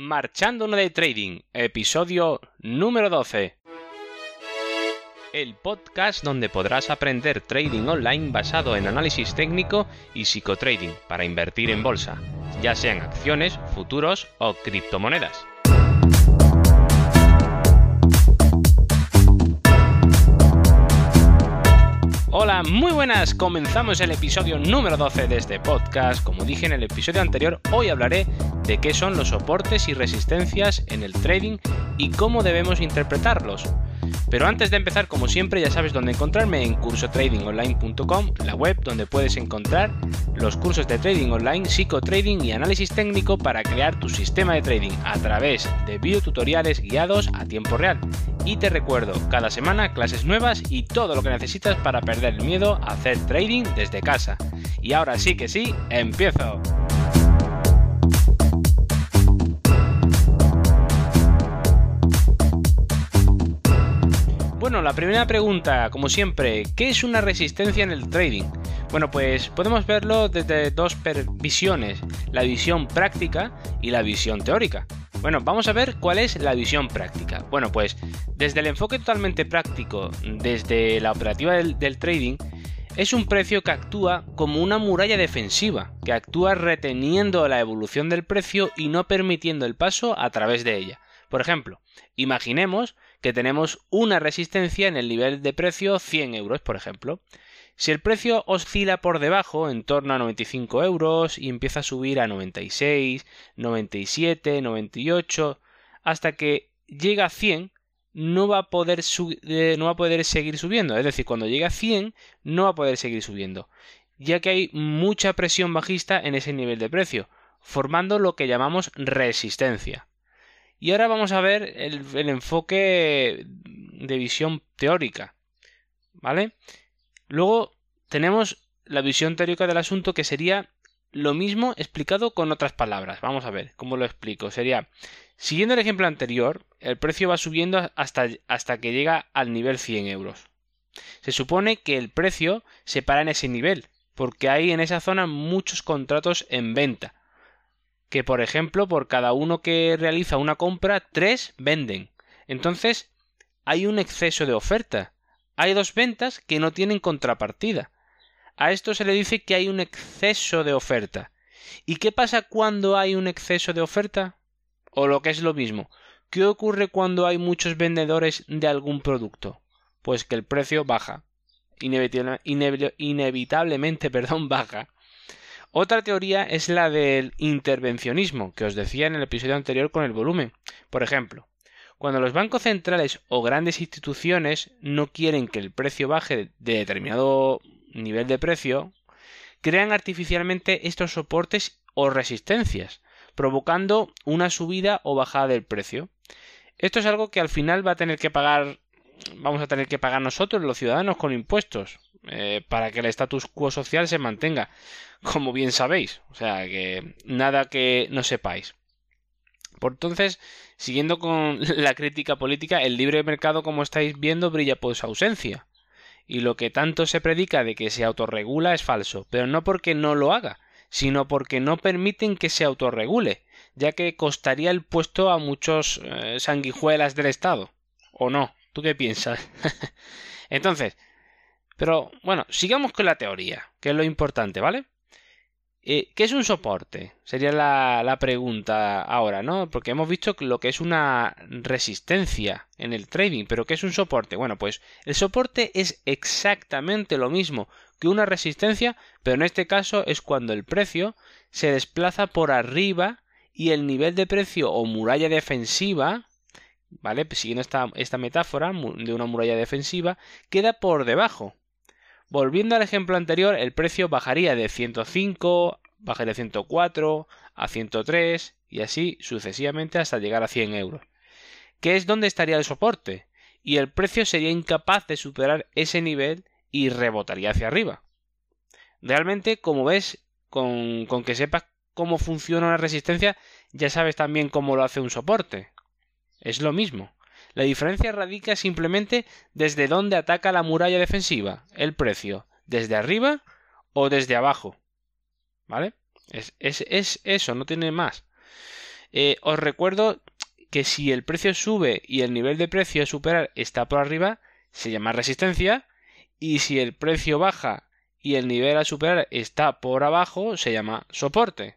Marchando de Trading, episodio número 12. El podcast donde podrás aprender trading online basado en análisis técnico y psicotrading para invertir en bolsa, ya sean acciones, futuros o criptomonedas. Hola, muy buenas. Comenzamos el episodio número 12 de este podcast. Como dije en el episodio anterior, hoy hablaré de qué son los soportes y resistencias en el trading y cómo debemos interpretarlos. Pero antes de empezar, como siempre, ya sabes dónde encontrarme en cursotradingonline.com, la web donde puedes encontrar los cursos de trading online, psicotrading y análisis técnico para crear tu sistema de trading a través de videotutoriales guiados a tiempo real. Y te recuerdo, cada semana clases nuevas y todo lo que necesitas para perder el miedo a hacer trading desde casa. Y ahora sí que sí, empiezo. Bueno, la primera pregunta, como siempre, ¿qué es una resistencia en el trading? Bueno, pues podemos verlo desde dos visiones, la visión práctica y la visión teórica. Bueno, vamos a ver cuál es la visión práctica. Bueno, pues desde el enfoque totalmente práctico, desde la operativa del, del trading, es un precio que actúa como una muralla defensiva, que actúa reteniendo la evolución del precio y no permitiendo el paso a través de ella. Por ejemplo, imaginemos que tenemos una resistencia en el nivel de precio 100 euros, por ejemplo. Si el precio oscila por debajo, en torno a 95 euros, y empieza a subir a 96, 97, 98, hasta que llega a 100, no va a poder, eh, no va a poder seguir subiendo. Es decir, cuando llegue a 100, no va a poder seguir subiendo, ya que hay mucha presión bajista en ese nivel de precio, formando lo que llamamos resistencia. Y ahora vamos a ver el, enfoque de visión teórica. ¿Vale? Luego tenemos la visión teórica del asunto que sería lo mismo explicado con otras palabras. Vamos a ver cómo lo explico. Sería, siguiendo el ejemplo anterior, el precio va subiendo hasta, hasta que llega al nivel 100 euros. Se supone que el precio se para en ese nivel, porque hay en esa zona muchos contratos en venta que, por ejemplo, por cada uno que realiza una compra, tres venden. Entonces, hay un exceso de oferta. Hay dos ventas que no tienen contrapartida. A esto se le dice que hay un exceso de oferta. ¿Y qué pasa cuando hay un exceso de oferta? O lo que es lo mismo, ¿qué ocurre cuando hay muchos vendedores de algún producto? Pues que el precio baja. inevitablemente, perdón, baja. Otra teoría es la del intervencionismo, que os decía en el episodio anterior con el volumen. Por ejemplo, cuando los bancos centrales o grandes instituciones no quieren que el precio baje de determinado nivel de precio, crean artificialmente estos soportes o resistencias, provocando una subida o bajada del precio. Esto es algo que al final va a tener que pagar, vamos a tener que pagar nosotros, los ciudadanos, con impuestos, eh, para que el status quo social se mantenga como bien sabéis. O sea que nada que no sepáis. Por entonces, siguiendo con la crítica política, el libre mercado, como estáis viendo, brilla por su ausencia. Y lo que tanto se predica de que se autorregula es falso, pero no porque no lo haga, sino porque no permiten que se autorregule, ya que costaría el puesto a muchos eh, sanguijuelas del Estado. ¿O no? ¿Tú qué piensas? Entonces, pero bueno, sigamos con la teoría, que es lo importante, ¿vale? Eh, ¿Qué es un soporte? Sería la, pregunta ahora, ¿no? Porque hemos visto lo que es una resistencia en el trading, pero ¿qué es un soporte? Bueno, pues el soporte es exactamente lo mismo que una resistencia, pero en este caso es cuando el precio se desplaza por arriba y el nivel de precio o muralla defensiva, ¿vale? Siguiendo esta, esta metáfora de una muralla defensiva, queda por debajo. Volviendo al ejemplo anterior, el precio bajaría de 105, bajaría de 104 a 103 y así sucesivamente hasta llegar a 100 euros. ¿Qué es donde estaría el soporte? Y el precio sería incapaz de superar ese nivel y rebotaría hacia arriba. Realmente, como ves, con, con que sepas cómo funciona una resistencia, ya sabes también cómo lo hace un soporte. Es lo mismo. La diferencia radica simplemente desde dónde ataca la muralla defensiva, el precio, desde arriba o desde abajo. ¿Vale? Es, es, es eso, no tiene más. Eh, os recuerdo que si el precio sube y el nivel de precio a superar está por arriba, se llama resistencia, y si el precio baja y el nivel a superar está por abajo, se llama soporte.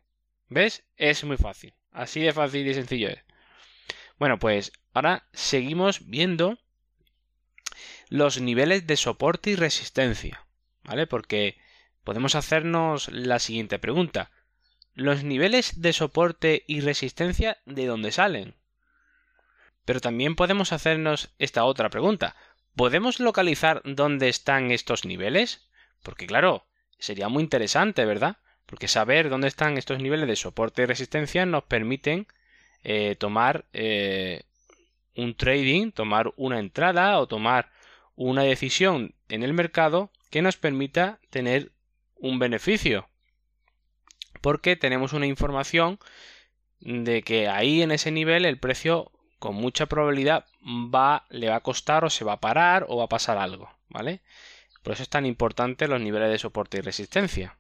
¿Ves? Es muy fácil. Así de fácil y sencillo es. Bueno, pues ahora seguimos viendo los niveles de soporte y resistencia. ¿Vale? Porque podemos hacernos la siguiente pregunta. ¿Los niveles de soporte y resistencia de dónde salen? Pero también podemos hacernos esta otra pregunta. ¿Podemos localizar dónde están estos niveles? Porque claro, sería muy interesante, ¿verdad? Porque saber dónde están estos niveles de soporte y resistencia nos permiten eh, tomar eh, un trading, tomar una entrada o tomar una decisión en el mercado que nos permita tener un beneficio. Porque tenemos una información de que ahí en ese nivel el precio con mucha probabilidad va, le va a costar o se va a parar o va a pasar algo, ¿vale? Por eso es tan importante los niveles de soporte y resistencia.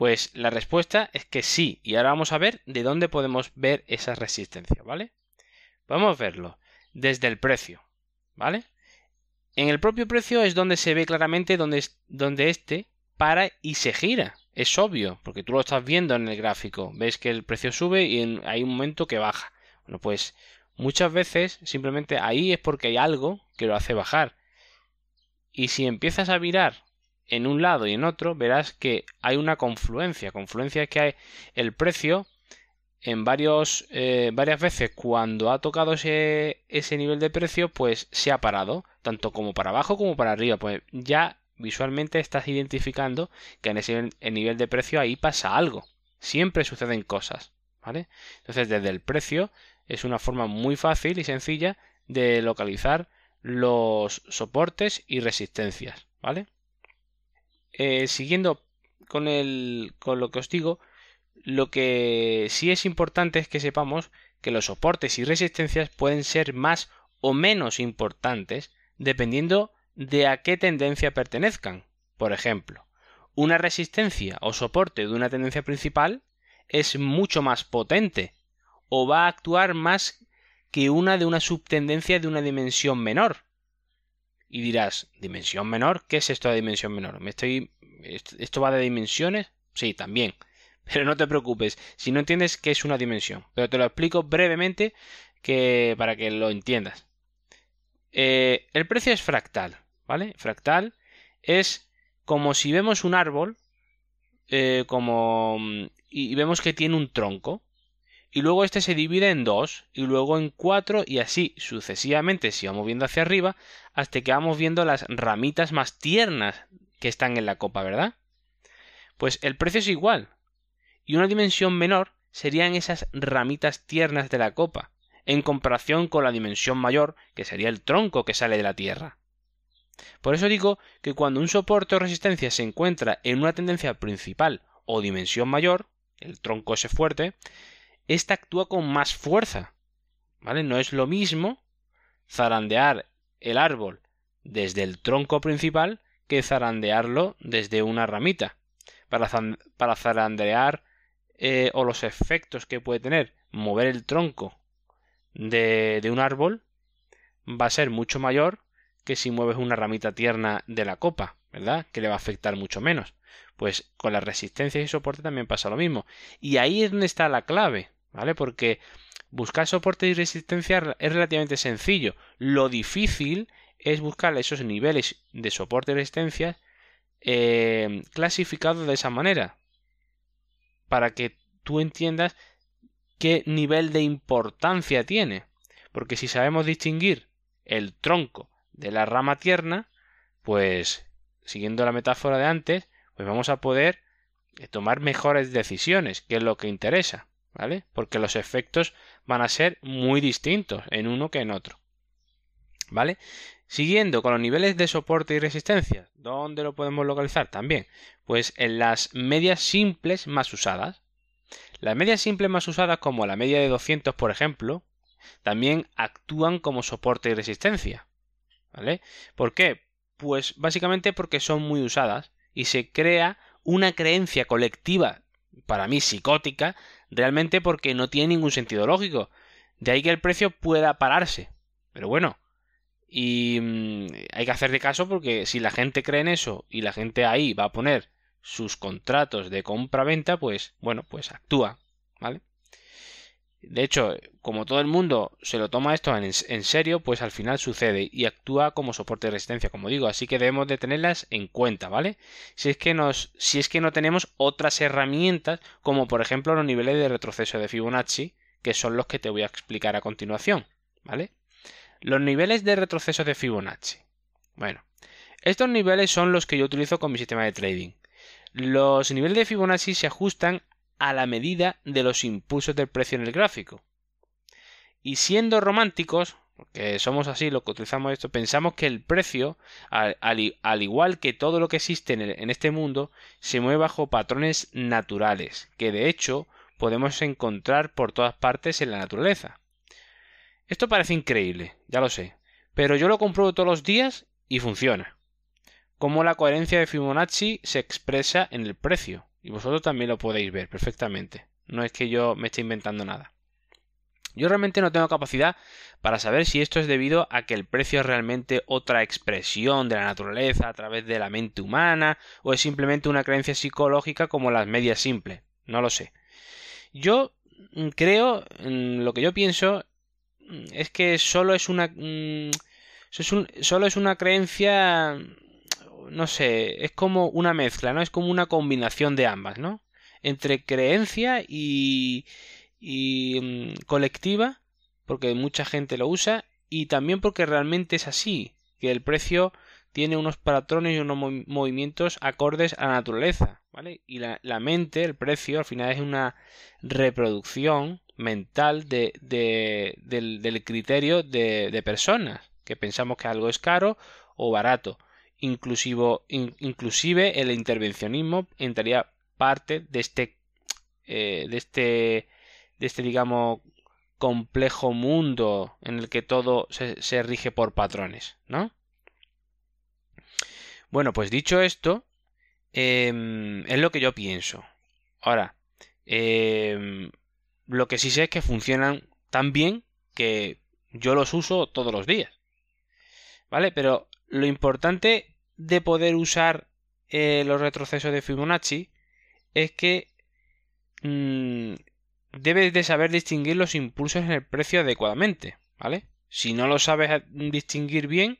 Pues la respuesta es que sí, y ahora vamos a ver de dónde podemos ver esa resistencia, ¿vale? A verlo desde el precio, ¿vale? En el propio precio es donde se ve claramente donde, donde este para y se gira. Es obvio, porque tú lo estás viendo en el gráfico. Ves que el precio sube y hay un momento que baja. Bueno, pues muchas veces simplemente ahí es porque hay algo que lo hace bajar. Y si empiezas a virar en un lado y en otro, verás que hay una confluencia. Confluencia es que hay el precio en varios, eh, varias veces cuando ha tocado ese, ese nivel de precio, pues se ha parado, tanto como para abajo como para arriba. Pues ya visualmente estás identificando que en ese nivel de precio ahí pasa algo. Siempre suceden cosas, ¿vale? Entonces, desde el precio es una forma muy fácil y sencilla de localizar los soportes y resistencias, ¿vale? Eh, siguiendo con, con lo que os digo, lo que sí es importante es que sepamos que los soportes y resistencias pueden ser más o menos importantes dependiendo de a qué tendencia pertenezcan. Por ejemplo, una resistencia o soporte de una tendencia principal es mucho más potente o va a actuar más que una de una subtendencia de una dimensión menor. Y dirás, ¿dimensión menor? ¿Qué es esto de dimensión menor? ¿Me estoy... ¿Esto va de dimensiones? Sí, también. Pero no te preocupes si no entiendes qué es una dimensión. Pero te lo explico brevemente que... para que lo entiendas. Eh, el precio es fractal. ¿vale? Fractal es como si vemos un árbol eh, como y vemos que tiene un tronco y luego este se divide en dos y luego en cuatro y así sucesivamente si vamos viendo hacia arriba hasta que vamos viendo las ramitas más tiernas que están en la copa, ¿verdad? Pues el precio es igual y una dimensión menor serían esas ramitas tiernas de la copa en comparación con la dimensión mayor que sería el tronco que sale de la tierra. Por eso digo que cuando un soporte o resistencia se encuentra en una tendencia principal o dimensión mayor, el tronco ese fuerte, ésta actúa con más fuerza. ¿Vale? No es lo mismo zarandear el árbol desde el tronco principal que zarandearlo desde una ramita. Para, zarandear eh, o los efectos que puede tener mover el tronco de, de un árbol va a ser mucho mayor que si mueves una ramita tierna de la copa, ¿verdad? Que le va a afectar mucho menos. Pues con la resistencia y soporte también pasa lo mismo. Y ahí es donde está la clave, ¿vale? Porque buscar soporte y resistencia es relativamente sencillo. Lo difícil es buscar esos niveles de soporte y resistencia eh, clasificados de esa manera. Para que tú entiendas qué nivel de importancia tiene. Porque si sabemos distinguir el tronco de la rama tierna, pues siguiendo la metáfora de antes, pues vamos a poder eh, tomar mejores decisiones, que es lo que interesa, ¿vale? Porque los efectos van a ser muy distintos en uno que en otro. ¿Vale? Siguiendo con los niveles de soporte y resistencia, ¿dónde lo podemos localizar? También, pues en las medias simples más usadas. Las medias simples más usadas, como la media de 200, por ejemplo, también actúan como soporte y resistencia. ¿Vale? ¿Por qué? Pues básicamente porque son muy usadas y se crea una creencia colectiva, para mí psicótica, realmente porque no tiene ningún sentido lógico. De ahí que el precio pueda pararse. Pero bueno, y mm, hay que hacer de caso porque si la gente cree en eso y la gente ahí va a poner sus contratos de compra-venta, pues bueno, pues actúa, ¿vale? De hecho, como todo el mundo se lo toma esto en, serio, pues al final sucede y actúa como soporte de resistencia, como digo, así que debemos de tenerlas en cuenta, ¿vale? Si es que si es que no tenemos otras herramientas, como por ejemplo los niveles de retroceso de Fibonacci, que son los que te voy a explicar a continuación, ¿vale? Los niveles de retroceso de Fibonacci. Bueno, estos niveles son los que yo utilizo con mi sistema de trading. Los niveles de Fibonacci se ajustan a la medida de los impulsos del precio en el gráfico. Y siendo románticos, porque somos así los que utilizamos esto, pensamos que el precio, al, igual que todo lo que existe en, en este mundo, se mueve bajo patrones naturales, que de hecho podemos encontrar por todas partes en la naturaleza. Esto parece increíble, ya lo sé, pero yo lo compruebo todos los días y funciona. Como la coherencia de Fibonacci se expresa en el precio. Y vosotros también lo podéis ver perfectamente. No es que yo me esté inventando nada. Yo realmente no tengo capacidad para saber si esto es debido a que el precio es realmente otra expresión de la naturaleza a través de la mente humana o es simplemente una creencia psicológica como las medias simples. No lo sé. Yo mm, creo, mm, lo que yo pienso mm, es que solo es una... solo es una creencia no sé, es como una mezcla, ¿no? Es como una combinación de ambas, ¿no? Entre creencia y, y mm, colectiva, porque mucha gente lo usa, y también porque realmente es así, que el precio tiene unos patrones y unos movimientos acordes a la naturaleza, ¿vale? Y la, la, mente, el precio, al final es una reproducción mental de, de, del, del, criterio de, de personas, que pensamos que algo es caro o barato inclusive el intervencionismo entraría parte de este, eh, de este, de este, digamos, complejo mundo en el que todo se, rige por patrones, ¿no? Bueno, pues dicho esto, em, es lo que yo pienso. Ahora, em, lo que sí sé es que funcionan tan bien que yo los uso todos los días. ¿Vale? Pero lo importante de poder usar eh, los retrocesos de Fibonacci es que mm, debes de saber distinguir los impulsos en el precio adecuadamente, ¿vale? Si no lo sabes distinguir bien,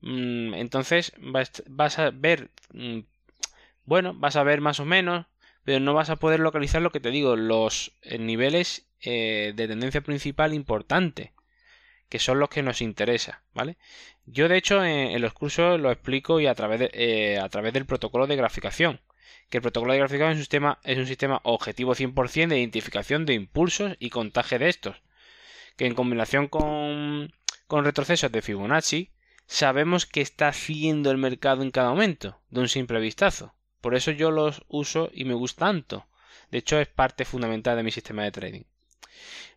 mm, entonces vas, a ver, mm, bueno, vas a ver más o menos, pero no vas a poder localizar lo que te digo, los eh, niveles eh, de tendencia principal importante que son los que nos interesa, ¿vale? Yo de hecho en, los cursos lo explico y a través, eh, a través del protocolo de graficación, que el protocolo de graficación es un sistema, es un sistema objetivo 100% de identificación de impulsos y contaje de estos, que en combinación con, con retrocesos de Fibonacci sabemos qué está haciendo el mercado en cada momento, de un simple vistazo. Por eso yo los uso y me gusta tanto. De hecho es parte fundamental de mi sistema de trading.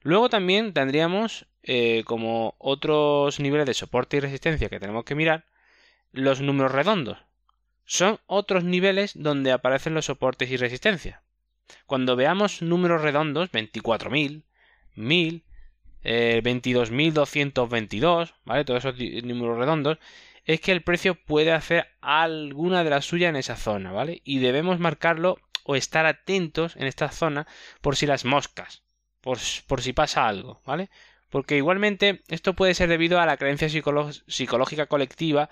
Luego también tendríamos eh, como otros niveles de soporte y resistencia que tenemos que mirar, los números redondos. Son otros niveles donde aparecen los soportes y resistencia. Cuando veamos números redondos, 24.000, 1000, eh, 22.222, ¿vale? Todos esos números redondos, es que el precio puede hacer alguna de las suyas en esa zona, ¿vale? Y debemos marcarlo o estar atentos en esta zona por si las moscas, por, por si pasa algo, ¿vale? Porque igualmente esto puede ser debido a la creencia psicológica colectiva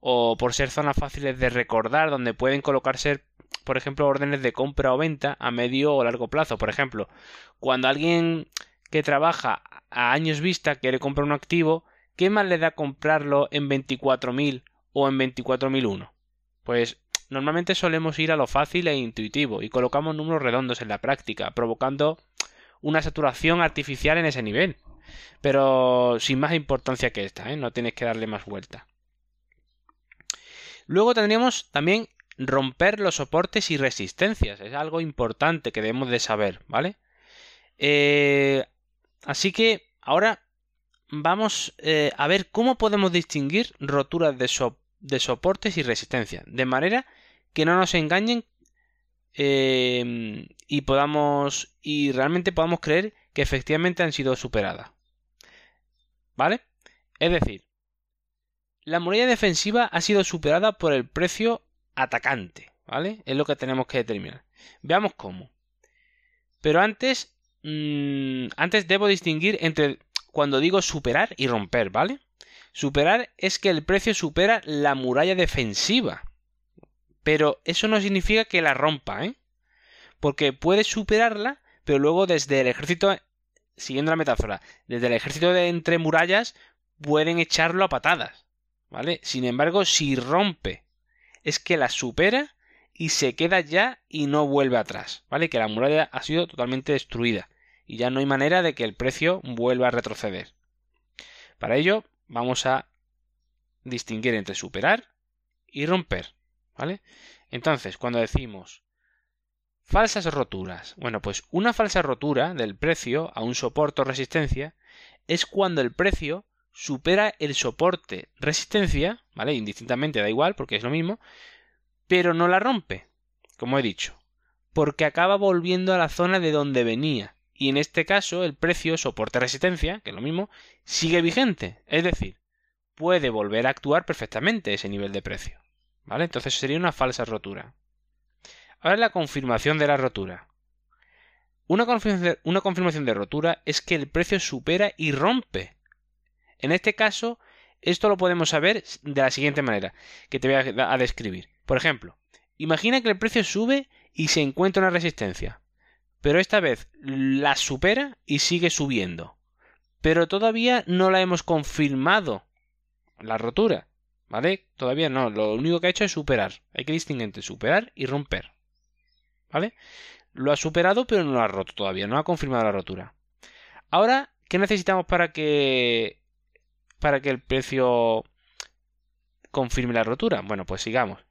o por ser zonas fáciles de recordar donde pueden colocarse por ejemplo órdenes de compra o venta a medio o largo plazo por ejemplo cuando alguien que trabaja a años vista quiere comprar un activo ¿qué más le da comprarlo en 24.000 o en 24.001? pues normalmente solemos ir a lo fácil e intuitivo y colocamos números redondos en la práctica provocando una saturación artificial en ese nivel pero sin más importancia que esta, ¿eh? no tienes que darle más vuelta. Luego tendríamos también romper los soportes y resistencias, es algo importante que debemos de saber, ¿vale? Eh, así que ahora vamos eh, a ver cómo podemos distinguir roturas de, soportes y resistencias, de manera que no nos engañen y podamos y realmente podamos creer que efectivamente han sido superadas. ¿Vale? Es decir, la muralla defensiva ha sido superada por el precio atacante, ¿vale? Es lo que tenemos que determinar. Veamos cómo. Pero antes, mmm, antes debo distinguir entre cuando digo superar y romper, ¿vale? Superar es que el precio supera la muralla defensiva. Pero eso no significa que la rompa, ¿eh? Porque puede superarla, pero luego desde el ejército, siguiendo la metáfora, desde el ejército de entre murallas pueden echarlo a patadas, ¿vale? Sin embargo, si rompe, es que la supera y se queda ya y no vuelve atrás, ¿vale? Que la muralla ha sido totalmente destruida y ya no hay manera de que el precio vuelva a retroceder. Para ello, vamos a distinguir entre superar y romper, ¿vale? Entonces, cuando decimos falsas roturas, bueno, pues una falsa rotura del precio a un soporte o resistencia es cuando el precio supera el soporte resistencia, ¿vale? Indistintamente da igual porque es lo mismo, pero no la rompe, como he dicho, porque acaba volviendo a la zona de donde venía. Y en este caso el precio soporte resistencia, que es lo mismo, sigue vigente, es decir, puede volver a actuar perfectamente ese nivel de precio. ¿Vale? Entonces sería una falsa rotura. Ahora la confirmación de la rotura. Una confirmación de, rotura es que el precio supera y rompe en este caso, esto lo podemos saber de la siguiente manera, que te voy a, describir. Por ejemplo, imagina que el precio sube y se encuentra una resistencia, pero esta vez la supera y sigue subiendo. Pero todavía no la hemos confirmado la rotura, ¿vale? Todavía no, lo único que ha hecho es superar. Hay que distinguir entre superar y romper, ¿vale? Lo ha superado pero no lo ha roto todavía, no ha confirmado la rotura. Ahora, ¿qué necesitamos para que para que el precio confirme la rotura? Bueno, pues sigamos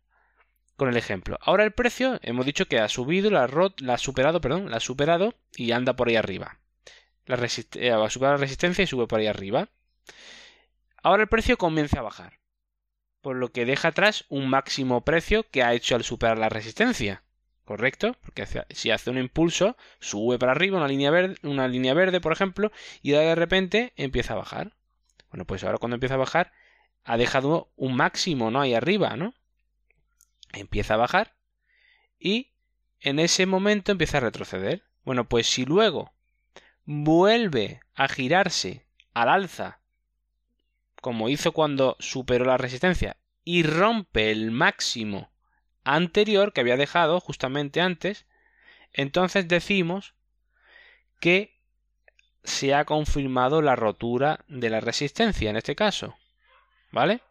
con el ejemplo. Ahora el precio, hemos dicho que ha subido, la, la ha superado, perdón, la ha superado y anda por ahí arriba. La va a superar la resistencia y sube por ahí arriba. Ahora el precio comienza a bajar, por lo que deja atrás un máximo precio que ha hecho al superar la resistencia. ¿Correcto? Porque si hace un impulso, sube para arriba una línea verde, una línea verde, por ejemplo, y de repente empieza a bajar. Bueno, pues ahora cuando empieza a bajar, ha dejado un máximo, ¿no? Ahí arriba, ¿no? Empieza a bajar y en ese momento empieza a retroceder. Bueno, pues si luego vuelve a girarse al alza, como hizo cuando superó la resistencia, y rompe el máximo anterior que había dejado justamente antes, entonces decimos que se ha confirmado la rotura de la resistencia en este caso. ¿Vale?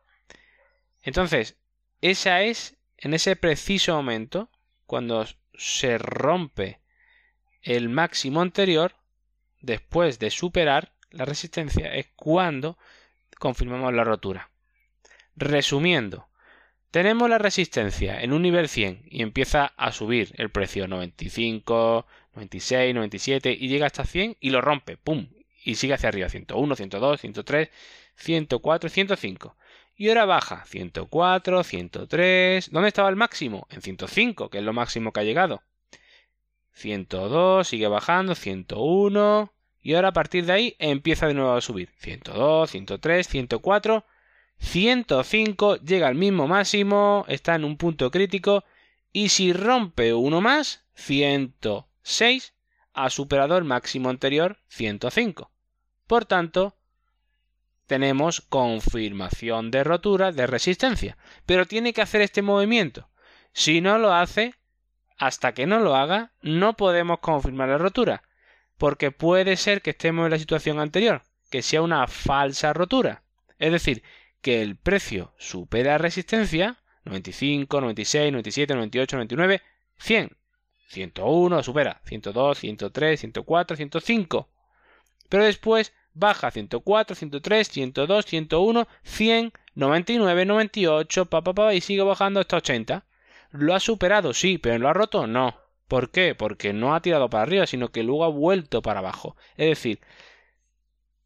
Entonces, esa es en ese preciso momento, cuando se rompe el máximo anterior, después de superar la resistencia, es cuando confirmamos la rotura. Resumiendo, tenemos la resistencia en un nivel 100 y empieza a subir el precio 95, 96, 97 y llega hasta 100 y lo rompe, ¡pum! Y sigue hacia arriba, 101, 102, 103, 104, 105. Y ahora baja, 104, 103. ¿Dónde estaba el máximo? En 105, que es lo máximo que ha llegado. 102, sigue bajando, 101. Y ahora a partir de ahí empieza de nuevo a subir. 102, 103, 104, 105, llega al mismo máximo, está en un punto crítico. Y si rompe uno más, 100. 6 ha superado el máximo anterior 105. Por tanto, tenemos confirmación de rotura de resistencia. Pero tiene que hacer este movimiento. Si no lo hace, hasta que no lo haga, no podemos confirmar la rotura. Porque puede ser que estemos en la situación anterior, que sea una falsa rotura. Es decir, que el precio supera resistencia 95, 96, 97, 98, 99, 100. 101 supera, 102, 103, 104, 105. Pero después baja 104, 103, 102, 101, 100, 99, 98, pa, pa, pa, y sigue bajando hasta 80. ¿Lo ha superado? Sí, pero ¿lo ha roto? No. ¿Por qué? Porque no ha tirado para arriba, sino que luego ha vuelto para abajo. Es decir,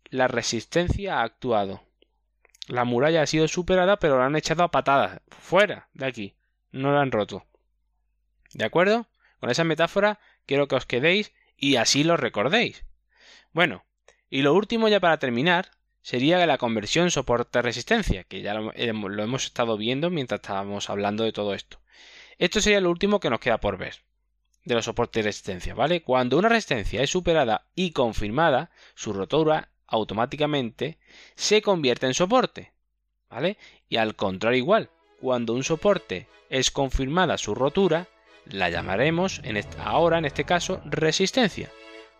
la resistencia ha actuado. La muralla ha sido superada, pero la han echado a patadas. Fuera de aquí. No la han roto. ¿De acuerdo? Con esa metáfora quiero que os quedéis y así lo recordéis. Bueno, y lo último ya para terminar sería la conversión soporte-resistencia, que ya lo, hemos estado viendo mientras estábamos hablando de todo esto. Esto sería lo último que nos queda por ver de los soportes de resistencia, ¿vale? Cuando una resistencia es superada y confirmada, su rotura automáticamente se convierte en soporte, ¿vale? Y al contrario igual, cuando un soporte es confirmada su rotura, la llamaremos en ahora en este caso resistencia.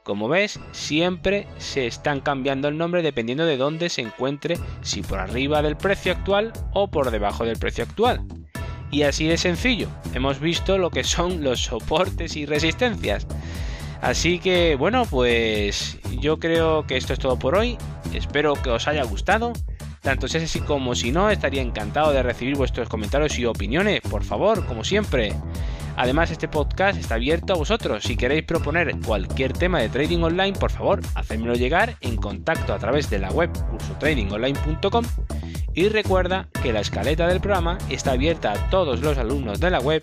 Como ves, siempre se están cambiando el nombre dependiendo de dónde se encuentre, si por arriba del precio actual o por debajo del precio actual. Y así de sencillo, hemos visto lo que son los soportes y resistencias. Así que bueno, pues yo creo que esto es todo por hoy. Espero que os haya gustado. Tanto si es así como si no, estaría encantado de recibir vuestros comentarios y opiniones, por favor, como siempre. Además, este podcast está abierto a vosotros. Si queréis proponer cualquier tema de trading online, por favor, hacedmelo llegar en contacto a través de la web cursotradingonline.com y recuerda que la escaleta del programa está abierta a todos los alumnos de la web.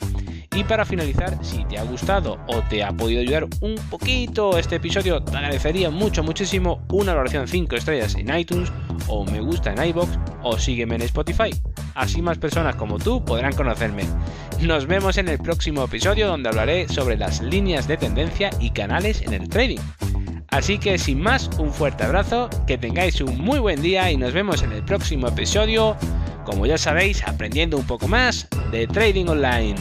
Y para finalizar, si te ha gustado o te ha podido ayudar un poquito este episodio, te agradecería mucho, muchísimo una valoración 5 estrellas en iTunes o me gusta en iBox o sígueme en Spotify. Así más personas como tú podrán conocerme. Nos vemos en el próximo episodio donde hablaré sobre las líneas de tendencia y canales en el trading. Así que sin más, un fuerte abrazo, que tengáis un muy buen día y nos vemos en el próximo episodio, como ya sabéis, aprendiendo un poco más de Trading Online.